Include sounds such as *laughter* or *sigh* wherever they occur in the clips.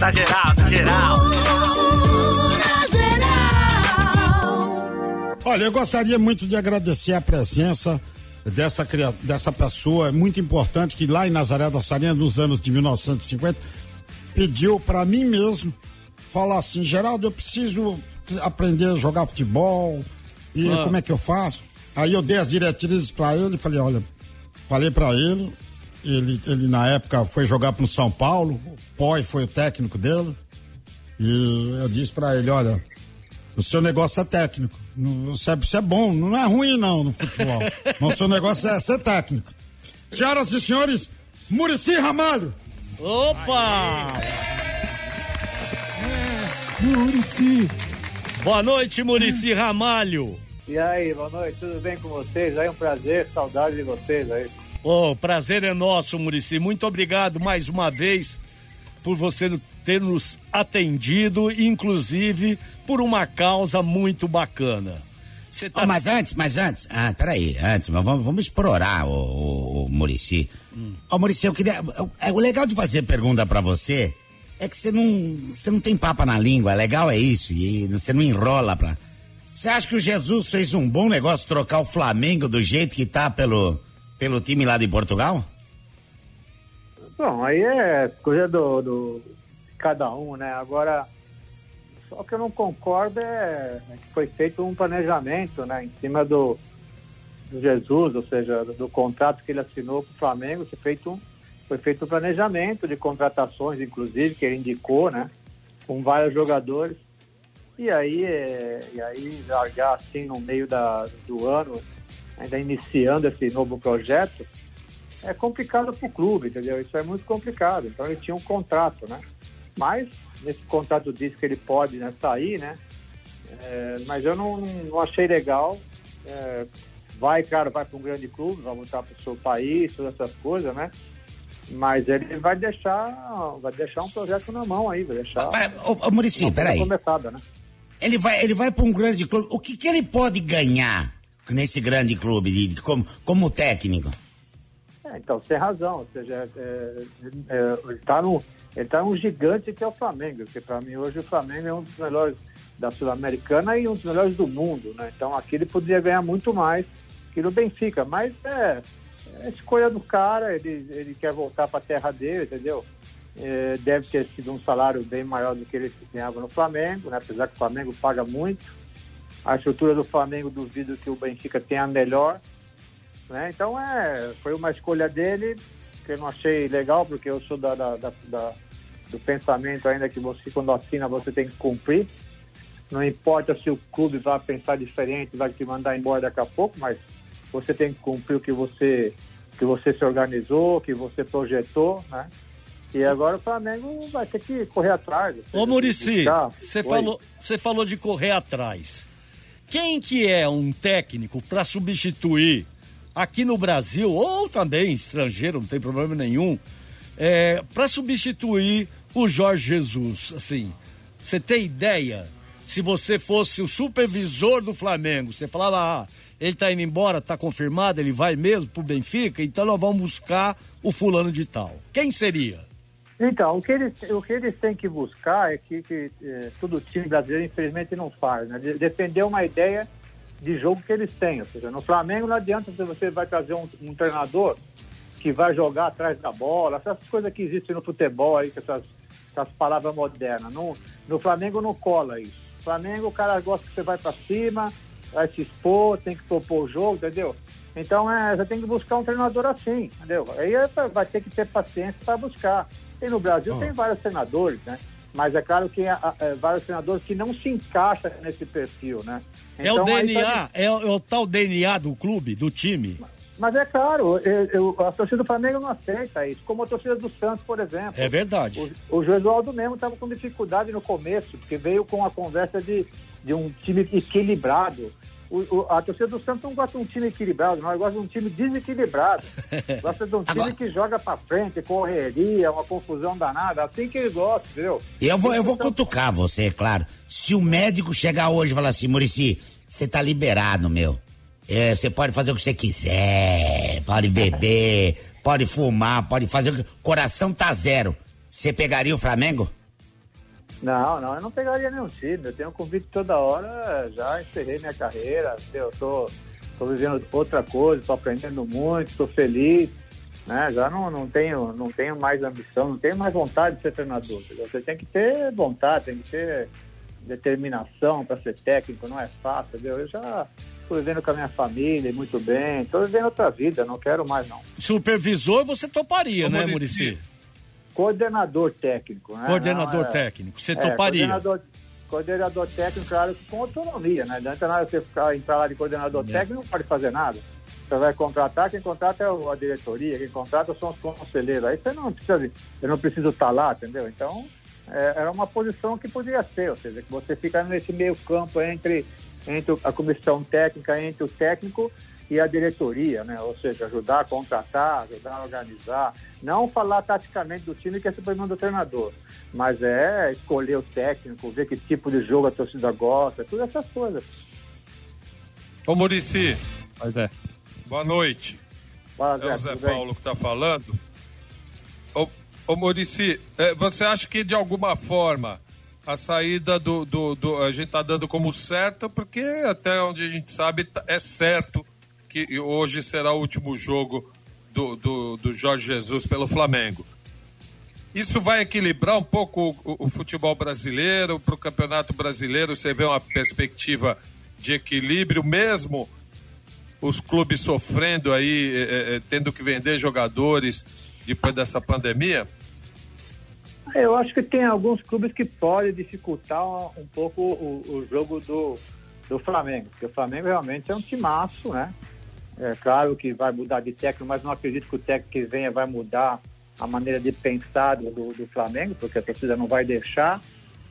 Tá geral, tá geral. Olha, eu gostaria muito de agradecer a presença dessa, dessa pessoa muito importante que lá em Nazaré da Sarinha, nos anos de 1950, pediu para mim mesmo falar assim: Geraldo, eu preciso aprender a jogar futebol e ah. como é que eu faço? Aí eu dei as diretrizes para ele e falei: olha, falei para ele, ele, ele na época foi jogar pro São Paulo, o Poi foi o técnico dele, e eu disse para ele: olha, o seu negócio é técnico. Você é, você é bom, não é ruim não no futebol. mas o seu negócio é ser técnico. Senhoras e senhores, Murici Ramalho. Opa! Murici. Boa noite, Murici Ramalho. E aí, boa noite, tudo bem com vocês? Aí um prazer, saudade de vocês aí. Oh, prazer é nosso, Murici. Muito obrigado mais uma vez por você ter nos atendido, inclusive por uma causa muito bacana. Tá... Oh, mas antes, mas antes, ah, peraí, antes, vamos, vamos explorar o, o, o Murici. Hum. Ô, Murici, eu queria. É, o legal de fazer pergunta para você é que você não, você não tem papa na língua, legal é isso, e você não enrola pra. Você acha que o Jesus fez um bom negócio trocar o Flamengo do jeito que tá pelo, pelo time lá de Portugal? Bom, aí é coisa do, do cada um, né? Agora, só que eu não concordo é, é que foi feito um planejamento, né? Em cima do, do Jesus, ou seja, do, do, contrato que ele assinou com o Flamengo, foi feito, um, foi feito um planejamento de contratações, inclusive, que ele indicou, né? Com vários jogadores. E aí, é, e aí largar assim no meio da, do ano, ainda iniciando esse novo projeto, é complicado para o clube, entendeu? Isso é muito complicado. Então ele tinha um contrato, né? Mas nesse contrato diz que ele pode né, sair, né? É, mas eu não, não achei legal. É, vai, claro, vai para um grande clube, vai voltar para o seu país, todas essas coisas, né? Mas ele vai deixar, vai deixar um projeto na mão aí, vai deixar. Ô, ô Muricy, peraí. Né? Ele vai, ele vai para um grande clube. O que, que ele pode ganhar nesse grande clube de, como, como técnico? É, então, sem razão. Ou seja, é, é, é ele está ele tá um gigante que é o Flamengo, porque para mim hoje o Flamengo é um dos melhores da Sul-Americana e um dos melhores do mundo, né? Então aqui ele poderia ganhar muito mais que no Benfica, mas é, é escolha do cara, ele, ele quer voltar para a terra dele, entendeu? é, deve ter sido um salário bem maior do que ele ganhava no Flamengo, né? apesar que o Flamengo paga muito. A estrutura do Flamengo, duvido que o Benfica tenha a melhor. Né? Então, é, foi uma escolha dele que eu não achei legal, porque eu sou da, da, da, da do pensamento ainda que você, quando assina, você tem que cumprir. Não importa se o clube vai pensar diferente, vai te mandar embora daqui a pouco, mas você tem que cumprir o que você, que você se organizou, que você projetou, né? E agora o Flamengo vai ter que correr atrás. Ô Murici, você falou, você falou de correr atrás. Quem que é um técnico para substituir aqui no Brasil ou também estrangeiro, não tem problema nenhum, é, para substituir o Jorge Jesus? Assim, você tem ideia? Se você fosse o supervisor do Flamengo, você falava, ah, ele tá indo embora, tá confirmado, ele vai mesmo pro Benfica, então nós vamos buscar o fulano de tal. Quem seria? Então, o que eles, o que eles têm que buscar é que, que é, todo time brasileiro, infelizmente, não faz, né? De, defender uma ideia de jogo que eles têm. Ou seja, no Flamengo não adianta se você vai trazer um, um, treinador que vai jogar atrás da bola, essas coisas que existem no futebol aí, essas, essas palavras modernas. No, no Flamengo não cola isso. No Flamengo o cara gosta que você vai para cima, vai se expor, tem que propor o jogo, entendeu? Então é, você tem que buscar um treinador assim, entendeu? Aí é vai ter que ter paciência para buscar. E no Brasil oh. tem vários senadores, né? Mas é claro que há, há, vários senadores que não se encaixam nesse perfil, né? Então, é o DNA, tá... é, o, é, o, tal DNA do clube, do time. Mas é claro, eu, eu, a torcida do Flamengo não aceita isso, como a torcida do Santos, por exemplo. É verdade. O, o Josualdo mesmo estava com dificuldade no começo, porque veio com a conversa de, de um time equilibrado o, o, a torcida do Santos não gosta de um time equilibrado, não, gosta de um time desequilibrado. *laughs* gosta de um time Agora... que joga pra frente, correria, uma confusão danada, assim que ele gosta, entendeu? Eu vou, eu vou cutucar você, é claro. Se o médico chegar hoje e falar assim, Murici, você tá liberado, meu. É, você pode fazer o que você quiser, pode beber, *laughs* pode fumar, pode fazer o que. Coração tá zero. Você pegaria o Flamengo? Não, não, eu não pegaria nenhum time. Eu tenho um convite toda hora, já encerrei minha carreira, eu tô, tô vivendo outra coisa, tô aprendendo muito, tô feliz, né? Já não, não, tenho, não tenho mais ambição, não tenho mais vontade de ser treinador. Você tem que ter vontade, tem que ter determinação para ser técnico, não é fácil, entendeu? Eu já estou vivendo com a minha família muito bem, estou vivendo outra vida, não quero mais não. Supervisor você toparia, Como né, Murici? Coordenador técnico, né? Coordenador não, é, técnico, você é, toparia? Coordenador, coordenador técnico, claro, com autonomia, né? Não adianta nada você ficar, entrar lá de coordenador é. técnico não pode fazer nada. Você vai contratar, quem contrata é a diretoria, quem contrata são os conselheiros. Aí você não precisa, eu não preciso estar lá, entendeu? Então, é, era uma posição que podia ser, ou seja, que você fica nesse meio campo entre, entre a comissão técnica, entre o técnico e a diretoria, né? Ou seja, ajudar a contratar, ajudar a organizar. Não falar taticamente do time, que é problema do treinador, mas é escolher o técnico, ver que tipo de jogo a torcida gosta, todas essas coisas. Ô Murici. Pois é. Boa noite. Fala, é o Zé Paulo que está falando. Ô, ô Murici, é, você acha que de alguma forma a saída do, do, do a gente está dando como certo, porque até onde a gente sabe tá, é certo que hoje será o último jogo do, do, do Jorge Jesus pelo Flamengo. Isso vai equilibrar um pouco o, o futebol brasileiro para o campeonato brasileiro. Você vê uma perspectiva de equilíbrio mesmo os clubes sofrendo aí, é, é, tendo que vender jogadores depois dessa pandemia? Eu acho que tem alguns clubes que podem dificultar um pouco o, o jogo do, do Flamengo, porque o Flamengo realmente é um timaço, né? É claro que vai mudar de técnico, mas não acredito que o técnico que venha vai mudar a maneira de pensar do, do Flamengo, porque a torcida não vai deixar.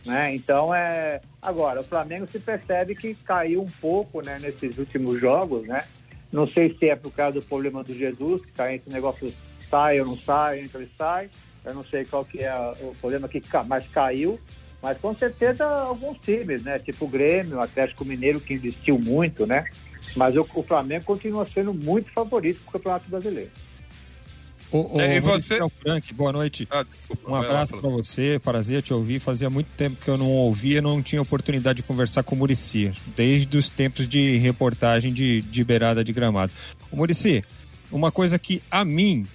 Né? Então, é... agora, o Flamengo se percebe que caiu um pouco né, nesses últimos jogos, né? Não sei se é por causa do problema do Jesus, que está entre negócio sai ou não sai, entra e sai. Eu não sei qual que é o problema que mais caiu, mas com certeza alguns times, né? Tipo o Grêmio, o Atlético Mineiro, que investiu muito, né? Mas o, o Flamengo continua sendo muito favorito para o Campeonato Brasileiro. O, o, é, e você? Frank, boa noite. Ah, desculpa, um abraço para você, prazer te ouvir. Fazia muito tempo que eu não ouvia, não tinha oportunidade de conversar com o Murici, desde os tempos de reportagem de, de beirada de gramado. O Murici, uma coisa que a mim,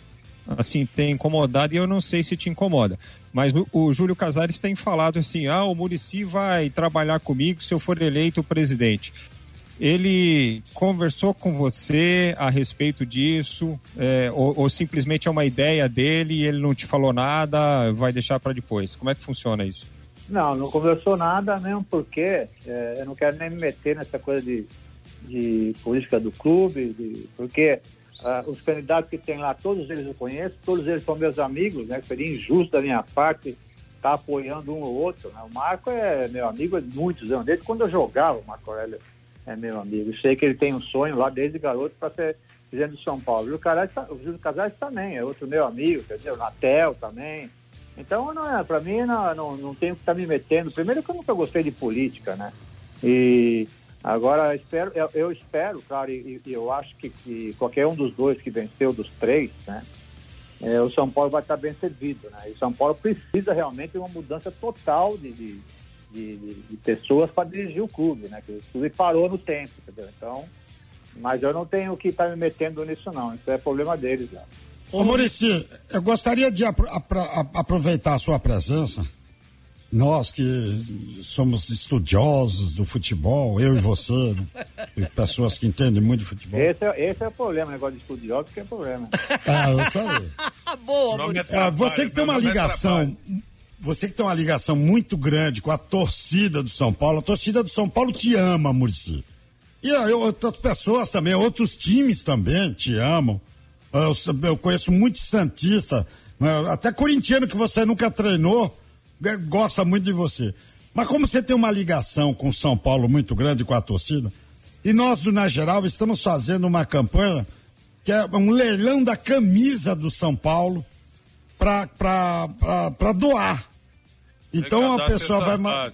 assim, tem incomodado e eu não sei se te incomoda, mas o, o Júlio Casares tem falado assim: ah, o Murici vai trabalhar comigo se eu for eleito presidente ele conversou com você a respeito disso é, ou, ou, simplesmente é uma ideia dele e ele não te falou nada, vai deixar para depois? Como é que funciona isso? Não, não conversou nada mesmo porque é, eu não quero nem me meter nessa coisa de, de política do clube, de, porque uh, os candidatos que tem lá, todos eles eu conheço, todos eles são meus amigos, né? Seria injusto da minha parte estar tá apoiando um ou outro. Né? O Marco é meu amigo há muitos anos, desde quando eu jogava o Marco Aurélio é meu amigo. Sei que ele tem um sonho lá desde garoto para ser presidente de São Paulo. E o, o Júlio Casares também, é outro meu amigo, o Natel também. Então, não é, para mim, não, não, não tenho que estar tá me metendo. Primeiro que eu nunca gostei de política, né? E agora, espero, eu, eu espero, claro, e, e, eu acho que, que qualquer um dos dois que venceu, dos três, né? É, o São Paulo vai estar bem servido, né? E o São Paulo precisa realmente de uma mudança total de, de de, de, de pessoas para dirigir o clube, né? Que o clube parou no tempo, entendeu? Então, mas eu não tenho que estar tá me metendo nisso não, isso é problema deles já. Ô Murici, eu gostaria de apro aproveitar a sua presença. Nós que somos estudiosos do futebol, eu e você, né? pessoas que entendem muito de futebol. Esse é, esse é o problema, negócio de estudiosos que é problema. Ah, isso *laughs* aí. Boa, Maurício. Ah, você que tem uma ligação você que tem uma ligação muito grande com a torcida do São Paulo, a torcida do São Paulo te ama, Murici. E outras pessoas também, outros times também te amam. Eu, eu conheço muitos Santista, né, até corintiano que você nunca treinou, né, gosta muito de você. Mas como você tem uma ligação com o São Paulo muito grande com a torcida, e nós do Na Geral estamos fazendo uma campanha que é um leilão da camisa do São Paulo para doar então a pessoa vai,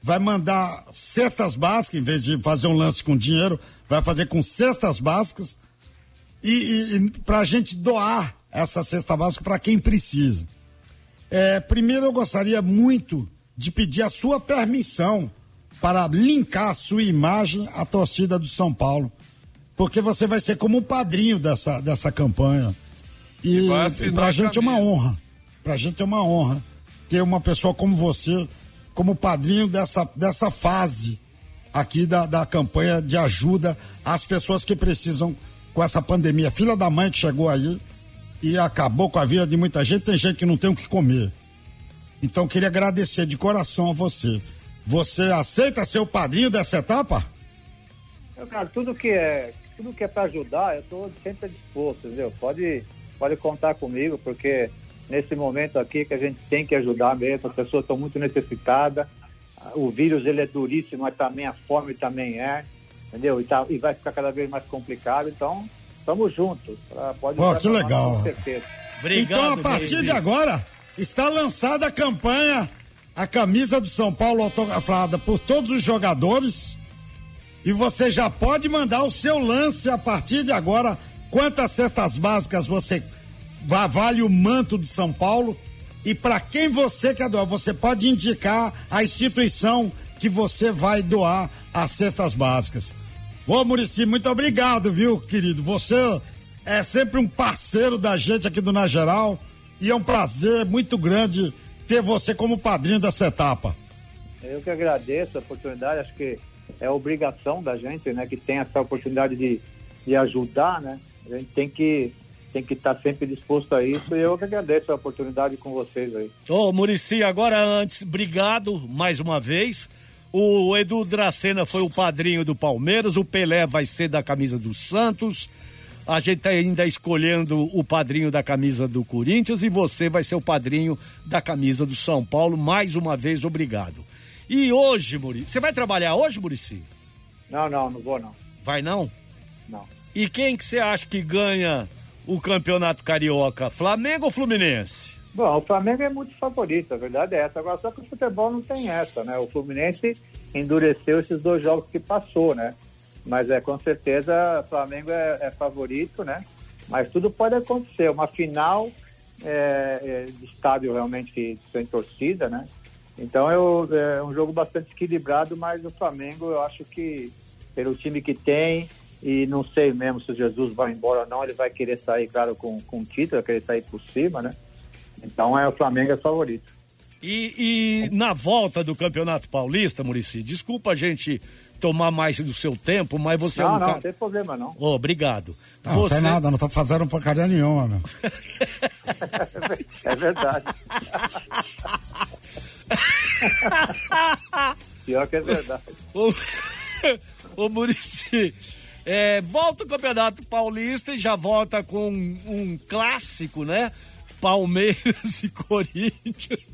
vai mandar cestas básicas, em vez de fazer um lance com dinheiro, vai fazer com cestas básicas e, e, e para a gente doar essa cesta básica para quem precisa. É, primeiro eu gostaria muito de pedir a sua permissão para linkar a sua imagem à torcida do São Paulo. Porque você vai ser como o padrinho dessa, dessa campanha. E, e pra gente é uma honra. Pra gente é uma honra ter uma pessoa como você, como padrinho dessa, dessa fase aqui da, da campanha de ajuda às pessoas que precisam com essa pandemia. Filha da mãe que chegou aí e acabou com a vida de muita gente, tem gente que não tem o que comer. Então queria agradecer de coração a você. Você aceita ser o padrinho dessa etapa? Eu, cara, tudo que é, tudo que é para ajudar, eu estou sempre disposto, entendeu? Pode, pode contar comigo, porque nesse momento aqui que a gente tem que ajudar mesmo, as pessoas estão muito necessitadas. O vírus ele é duríssimo, mas também a fome também é, entendeu? E, tá, e vai ficar cada vez mais complicado, então estamos juntos. Pode oh, que legal. Com certeza. Obrigado, então, a partir de agora, está lançada a campanha a camisa do São Paulo autografada por todos os jogadores. E você já pode mandar o seu lance a partir de agora. Quantas cestas básicas você vale o manto do São Paulo? E para quem você quer doar, você pode indicar a instituição que você vai doar as cestas básicas. Ô Murici, muito obrigado, viu, querido? Você é sempre um parceiro da gente aqui do Na Geral e é um prazer muito grande ter você como padrinho dessa etapa. Eu que agradeço a oportunidade, acho que é obrigação da gente, né, que tem essa oportunidade de, de ajudar, né? A gente tem que tem que estar sempre disposto a isso e eu que agradeço a oportunidade com vocês aí. Ô, Murici, agora antes, obrigado mais uma vez. O Edu Dracena foi o padrinho do Palmeiras, o Pelé vai ser da camisa do Santos. A gente está ainda escolhendo o padrinho da camisa do Corinthians e você vai ser o padrinho da camisa do São Paulo. Mais uma vez, obrigado. E hoje, Murici, você vai trabalhar hoje, Murici? Não, não, não vou não. Vai não? Não. E quem que você acha que ganha o Campeonato Carioca? Flamengo ou Fluminense? Bom, o Flamengo é muito favorito, a verdade é essa. Agora, só que o futebol não tem essa, né? O Fluminense endureceu esses dois jogos que passou, né? Mas é com certeza o Flamengo é, é favorito, né? Mas tudo pode acontecer. Uma final é, é, de estádio realmente sem torcida, né? Então eu, é um jogo bastante equilibrado, mas o Flamengo eu acho que pelo time que tem e não sei mesmo se o Jesus vai embora ou não, ele vai querer sair, claro, com, com título, vai querer sair por cima, né? Então é o Flamengo é favorito. E, e na volta do Campeonato Paulista, Murici, desculpa a gente tomar mais do seu tempo, mas você não, é um não, cara... Não, tem problema não. Oh, obrigado. Não, você... não tem nada, não tô fazendo porcaria nenhuma, meu. *laughs* é verdade. *laughs* Pior que é verdade. Ô, *laughs* ô Murici, é, volta o Campeonato Paulista e já volta com um, um clássico, né? Palmeiras *laughs* e Corinthians.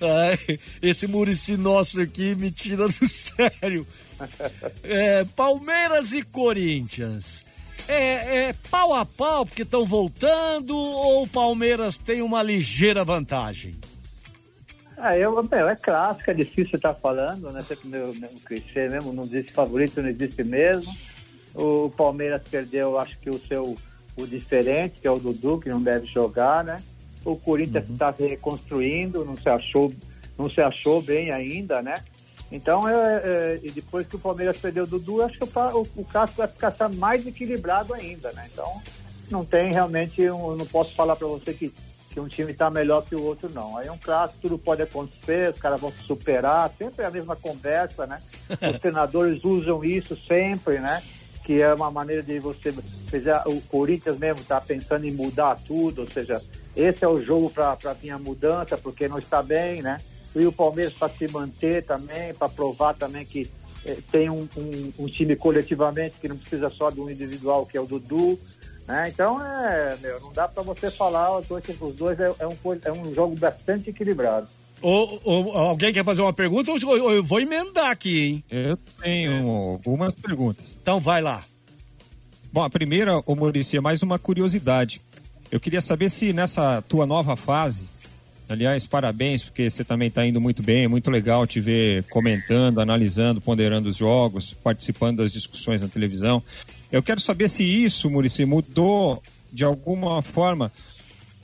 Ai, esse Murici nosso aqui me tira do *laughs* sério. É, Palmeiras e Corinthians. É, é, pau a pau porque estão voltando ou o Palmeiras tem uma ligeira vantagem? Ah, eu, meu, é clássico, é difícil estar falando, né? Sempre meu, meu clichê mesmo, não existe favorito, não existe mesmo. O Palmeiras perdeu, acho que o seu o diferente, que é o Dudu, que não deve jogar, né? O Corinthians está uhum. se reconstruindo, não se achou, não se achou bem ainda, né? Então, é, é, depois que o Palmeiras perdeu o Dudu, acho que o, o, o vai ficar mais equilibrado ainda, né? Então, não tem realmente, um, não posso falar para você que, que um time está melhor que o outro, não. Aí é um clássico, tudo pode acontecer, os caras vão se superar, sempre é a mesma conversa, né? *laughs* Os treinadores usam isso sempre, né? Que é uma maneira de você. Seja, o Corinthians mesmo está pensando em mudar tudo, ou seja, esse é o jogo para vir a mudança, porque não está bem, né? E o Palmeiras para se manter também, para provar também que eh, tem um, um, um, time coletivamente que não precisa só de um individual, que é o Dudu. Né? Então, é, meu, não dá para você falar, os dois, os dois é, é, um, é um jogo bastante equilibrado. Ou, ou, alguém quer fazer uma pergunta ou eu vou emendar aqui, hein? Eu tenho algumas perguntas. Então vai lá. Bom, a primeira, ô Maurício, é mais uma curiosidade. Eu queria saber se nessa tua nova fase, aliás, parabéns, porque você também está indo muito bem, é muito legal te ver comentando, analisando, ponderando os jogos, participando das discussões na televisão. Eu quero saber se isso, Murici, mudou de alguma forma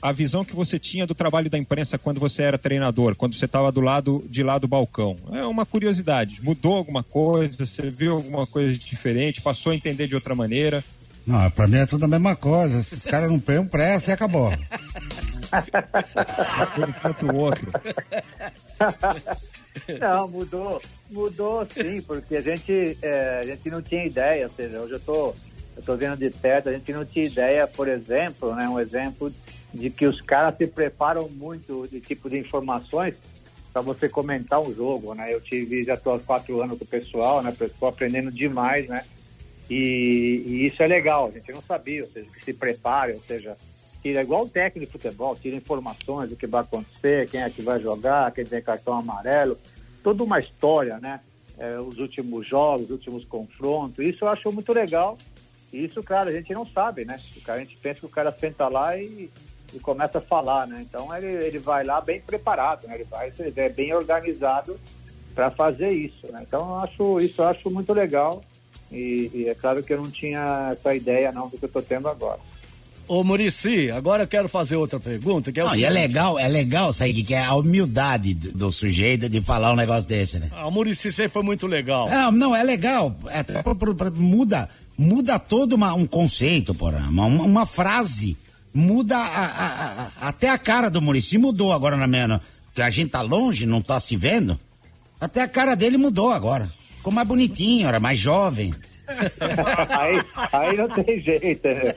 a visão que você tinha do trabalho da imprensa quando você era treinador, quando você estava do lado de lá do balcão. É uma curiosidade. Mudou alguma coisa? Você viu alguma coisa diferente? Passou a entender de outra maneira? Não, pra mim é tudo a mesma coisa. Esses caras não pegam pressa e acabou. enquanto o outro. Não, mudou, mudou sim, porque a gente, é, a gente não tinha ideia, ou seja, hoje eu tô, eu tô vendo de perto, a gente não tinha ideia, por exemplo, né, um exemplo de que os caras se preparam muito de tipo de informações para você comentar um jogo, né? Eu tive, já estou há quatro anos com o pessoal, né? Estou aprendendo demais, né? E, e, isso é legal, a gente não sabia, ou seja, que se prepare, ou seja, tira igual o técnico de futebol, tira informações do que vai acontecer, quem é que vai jogar, quem tem cartão amarelo, toda uma história, né? É, os últimos jogos, os últimos confrontos, isso eu acho muito legal. Isso, claro, a gente não sabe, né? A gente pensa que o cara senta lá e e começa a falar, né? Então ele, ele vai lá bem preparado, né? Ele vai ele é bem organizado para fazer isso, né? Então eu acho isso eu acho muito legal e, e, é claro que eu não tinha essa ideia não do que eu estou tendo agora. Ô Murici, agora eu quero fazer outra pergunta. Que é não, e é legal, é legal, sair que é a humildade do, sujeito de falar um negócio desse, né? Ah, o Murici sempre foi muito legal. Não, não, é legal. É, pra, pra, pra, muda, muda todo uma, um conceito, porra, uma, uma frase muda a, a, a, até a cara do Murici mudou agora na minha. Que a gente tá longe, não tá se vendo. Até a cara dele mudou agora. Ficou mais bonitinho, era mais jovem. *laughs* aí, aí não tem jeito. Né?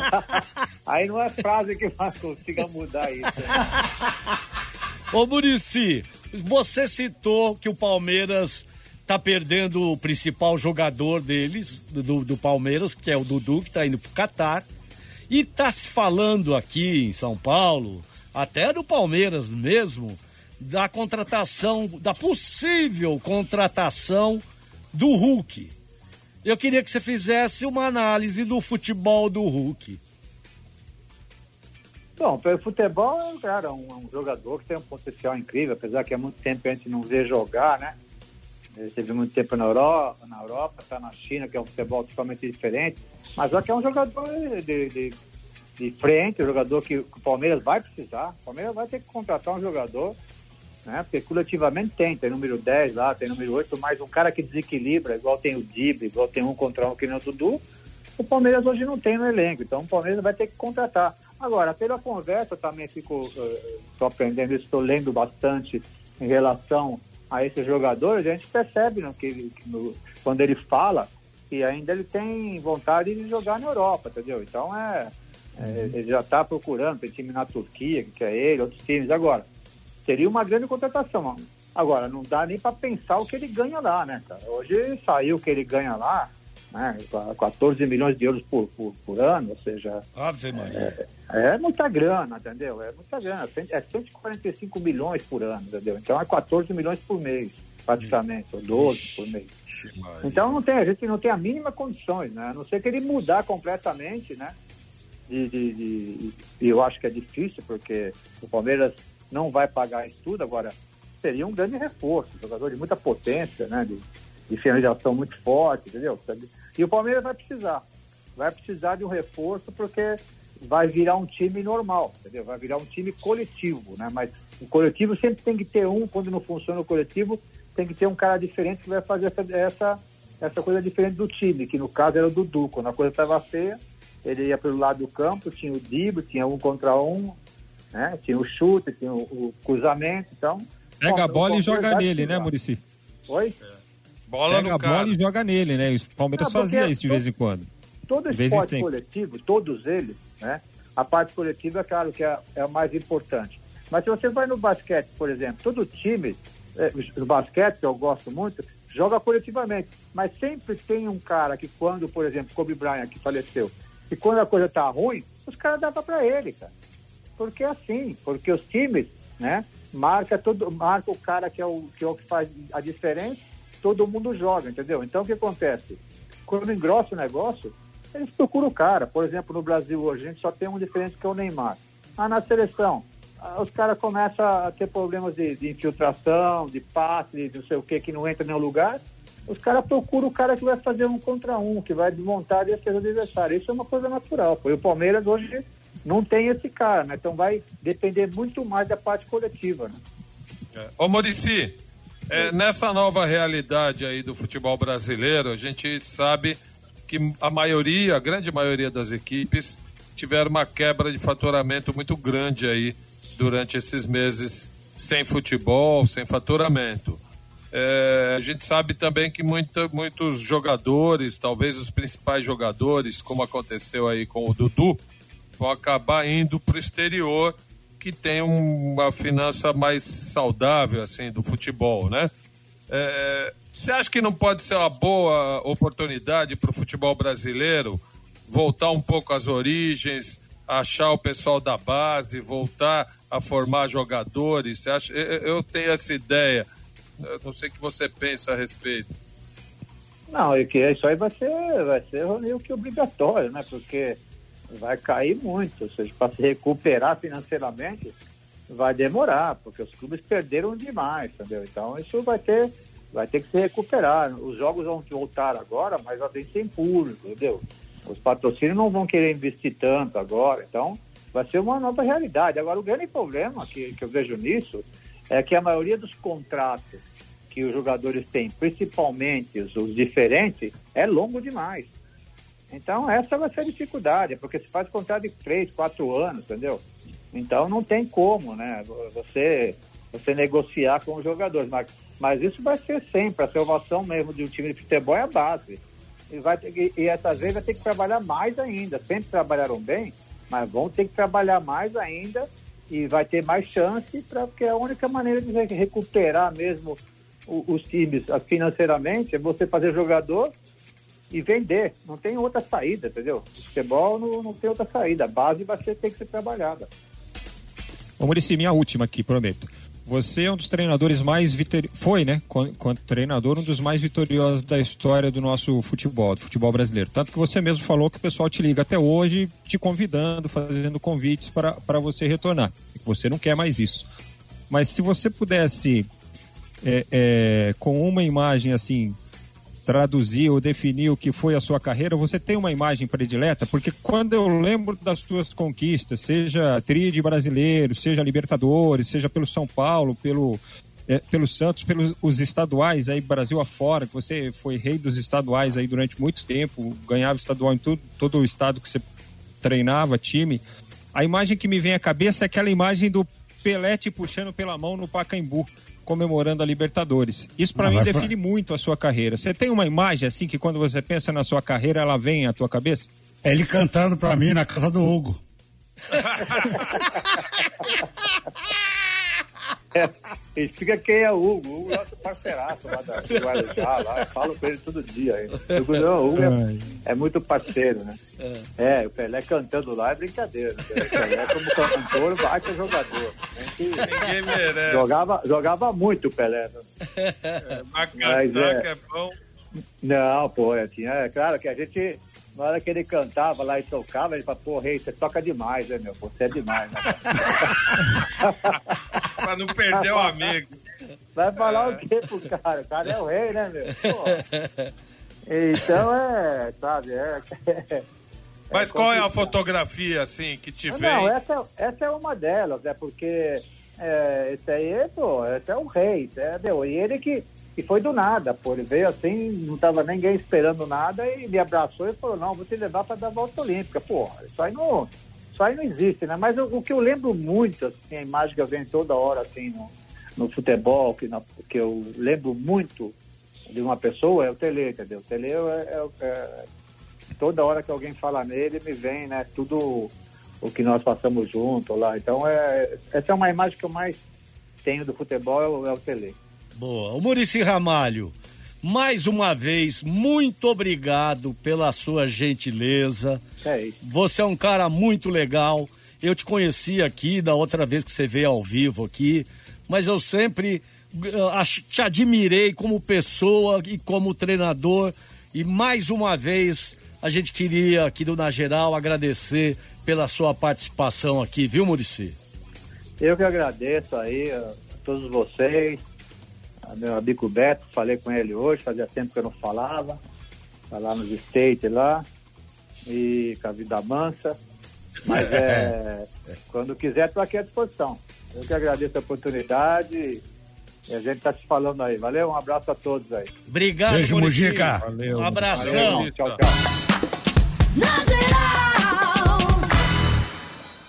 *laughs* aí não é frase que consiga mudar isso. Né? Ô Murici, você citou que o Palmeiras tá perdendo o principal jogador deles, do, do Palmeiras, que é o Dudu, que tá indo pro Catar. E está se falando aqui em São Paulo, até do Palmeiras mesmo, da contratação, da possível contratação do Hulk. Eu queria que você fizesse uma análise do futebol do Hulk. Bom, pelo futebol, cara, um, um jogador que tem um potencial incrível, apesar que há muito tempo a gente não vê jogar, né? Ele teve muito tempo na Europa, na Europa, está na China, que é um futebol totalmente diferente. Mas só que é um jogador de, de, de frente, um jogador que, o Palmeiras vai precisar. O Palmeiras vai ter que contratar um jogador, né? Porque tem, tem número 10 lá, tem número 8, mas um cara que desequilibra, igual tem o Dib, igual tem um contra um que nem o Dudu, o Palmeiras hoje não tem no elenco, então o Palmeiras vai ter que contratar. Agora, pela conversa também fico, uh, aprendendo isso, estou lendo bastante em relação a esses jogadores, a gente percebe né, que, no, quando ele fala que ainda ele tem vontade de jogar na Europa, entendeu? Então é, é ele já está procurando, tem time na Turquia, que é ele, outros times. Agora, seria uma grande contratação. Agora, não dá nem para pensar o que ele ganha lá, né, cara? Hoje saiu o que ele ganha lá, né? 14 milhões de euros por, por, por ano, ou seja. Ave Maria. É, é, muita grana, entendeu? É muita grana. É 145 milhões por ano, entendeu? Então é 14 milhões por mês, praticamente, ou 12 por mês. Então não tem, a gente não tem a mínima condições, né? A não ser que ele mudar completamente, né? De, de, de, eu acho que é difícil, porque o Palmeiras não vai pagar isso tudo, agora seria um grande reforço, jogador de muita potência, né? De, de finalização muito forte, entendeu? E o Palmeiras vai precisar. Vai precisar de um reforço porque vai virar um time normal, entendeu? Vai virar um time coletivo, né? Mas o coletivo sempre tem que ter um, quando não funciona o coletivo, tem que ter um cara diferente que vai fazer essa, essa, essa coisa diferente do time, que no caso era o Dudu. Quando a coisa estava feia, ele ia pelo lado do campo, tinha o Dibo, tinha um contra um, né? Tinha o chute, tinha o, o cruzamento, então... Pega a bola e joga nele, né, Murici? Oi? É. Bola Pega a cara. bola e joga nele, né? O Palmeiras fazia isso de vez em quando. Todo esporte coletivo, todos eles, né? A parte coletiva, é claro, que é, é a mais importante. Mas se você vai no basquete, por exemplo, todo time, é, o basquete, que eu gosto muito, joga coletivamente. Mas sempre tem um cara que quando, por exemplo, Kobe Bryant, que faleceu, e quando a coisa tá ruim, os caras davam para ele, cara. Porque é assim, porque os times, né, marca todo, marca o cara que é o que, é o que faz a diferença todo mundo joga, entendeu? Então o que acontece? Quando engrossa o negócio, eles procuram o cara. Por exemplo, no Brasil hoje, a gente só tem um diferente que é o Neymar. Ah, na seleção, ah, os caras começam a ter problemas de, de, infiltração, de passe, de não sei o que, que não entra em nenhum lugar. Os caras procuram o cara que vai fazer um contra um, que vai desmontar a defesa do adversário. Isso é uma coisa natural. Pô. E o Palmeiras hoje não tem esse cara, né? Então vai depender muito mais da parte coletiva, né? É. Ô Murici, é, nessa nova realidade aí do futebol brasileiro, a gente sabe que a maioria, a grande maioria das equipes tiveram uma quebra de faturamento muito grande aí durante esses meses sem futebol, sem faturamento. É, a gente sabe também que muita, muitos jogadores, talvez os principais jogadores, como aconteceu aí com o Dudu, vão acabar indo para o exterior, que tem uma finança mais saudável assim do futebol, né? É, você acha que não pode ser uma boa oportunidade para o futebol brasileiro voltar um pouco às origens, achar o pessoal da base, voltar a formar jogadores? Você acha? Eu tenho essa ideia. Eu não sei o que você pensa a respeito. Não, isso aí vai ser, vai ser meio que obrigatório, né? Porque vai cair muito. Ou seja, para se recuperar financeiramente, vai demorar, porque os clubes perderam demais, entendeu? Então isso vai ter, vai ter que se recuperar. Os jogos vão voltar agora, mas vai ter ser público, entendeu? Os patrocínios não vão querer investir tanto agora, então vai ser uma nova realidade. Agora, o grande problema que, que eu vejo nisso é que a maioria dos contratos que os jogadores têm, principalmente os, os diferentes, é longo demais. Então, essa vai ser a dificuldade, porque se faz contrato de três, quatro anos, entendeu? Então, não tem como, né? Você, você negociar com os jogadores. Mas, mas isso vai ser sempre. A salvação mesmo de um time de futebol é a base. E, vai ter, e essas vezes vai ter que trabalhar mais ainda. Sempre trabalharam bem, mas vão ter que trabalhar mais ainda e vai ter mais chance, pra, porque a única maneira de recuperar mesmo os, os times financeiramente é você fazer jogador e vender. Não tem outra saída, entendeu? Futebol não, não tem outra saída. A base vai ser, ter que ser trabalhada. Ô Murici, minha última aqui, prometo. Você é um dos treinadores mais vitoriosos. Foi, né? Quanto treinador, um dos mais vitoriosos da história do nosso futebol, do futebol brasileiro. Tanto que você mesmo falou que o pessoal te liga até hoje, te convidando, fazendo convites para você retornar. Você não quer mais isso. Mas se você pudesse, é, é, com uma imagem assim, traduzir ou definir o que foi a sua carreira, você tem uma imagem predileta? Porque quando eu lembro das suas conquistas, seja tríade brasileiro, seja Libertadores, seja pelo São Paulo, pelo, é, pelo Santos, pelos os estaduais aí Brasil afora, que você foi rei dos estaduais aí durante muito tempo, ganhava estadual em tudo, todo o estado que você treinava, time. A imagem que me vem à cabeça é aquela imagem do Pelé te puxando pela mão no Pacaembu comemorando a Libertadores. Isso para mim define muito a sua carreira. Você tem uma imagem assim que quando você pensa na sua carreira, ela vem à tua cabeça? É ele cantando para mim na casa do Hugo. *laughs* É, explica quem é o Hugo. O Hugo é nosso parceiraço lá da Guarujá, lá. Eu falo com ele todo dia. O Hugo, não, o Hugo é, é, muito parceiro, né? É. é, o Pelé cantando lá é brincadeira. Né? O Pelé, como cantor, vai ser jogador. Ninguém merece. Jogava, jogava muito o Pelé. Né? É, mas é, é bom. Não, pô, é, tinha, é claro que a gente na hora que ele cantava lá e tocava, ele falava, pô, rei, você toca demais, né, meu? Você é demais, né? *laughs* pra não perder o amigo. Vai falar o quê pro cara? O cara é o rei, né, meu? Pô. Então é, sabe, é. é Mas é qual é a fotografia, assim, que te não, vem? Não, essa, essa é uma delas, é porque é, esse aí, pô, esse é o rei, é, meu, e ele que e foi do nada, pô. Ele veio assim, não estava ninguém esperando nada e me abraçou e falou: Não, vou te levar para dar a volta olímpica. Pô, isso aí não, isso aí não existe, né? Mas eu, o que eu lembro muito, assim, a imagem que venho toda hora, assim, no, no futebol, que, na, que eu lembro muito de uma pessoa é o Tele, entendeu? O Tele é, é, é, toda hora que alguém fala nele, me vem, né? Tudo o que nós passamos junto lá. Então, é, essa é uma imagem que eu mais tenho do futebol, é o, é o Tele. Boa. O Murici Ramalho, mais uma vez, muito obrigado pela sua gentileza. É isso. Você é um cara muito legal. Eu te conheci aqui da outra vez que você veio ao vivo aqui, mas eu sempre uh, te admirei como pessoa e como treinador. E mais uma vez, a gente queria aqui do Na Geral agradecer pela sua participação aqui, viu, Murici? Eu que agradeço aí a todos vocês meu amigo Beto, falei com ele hoje, fazia tempo que eu não falava, tá lá nos States lá, e com a Vida Mansa. Mas é, *laughs* quando quiser, estou aqui à disposição. Eu que agradeço a oportunidade. E a gente está se falando aí. Valeu, um abraço a todos aí. Obrigado, Beijo, Mujica. Um abração. Valeu, tchau, tchau.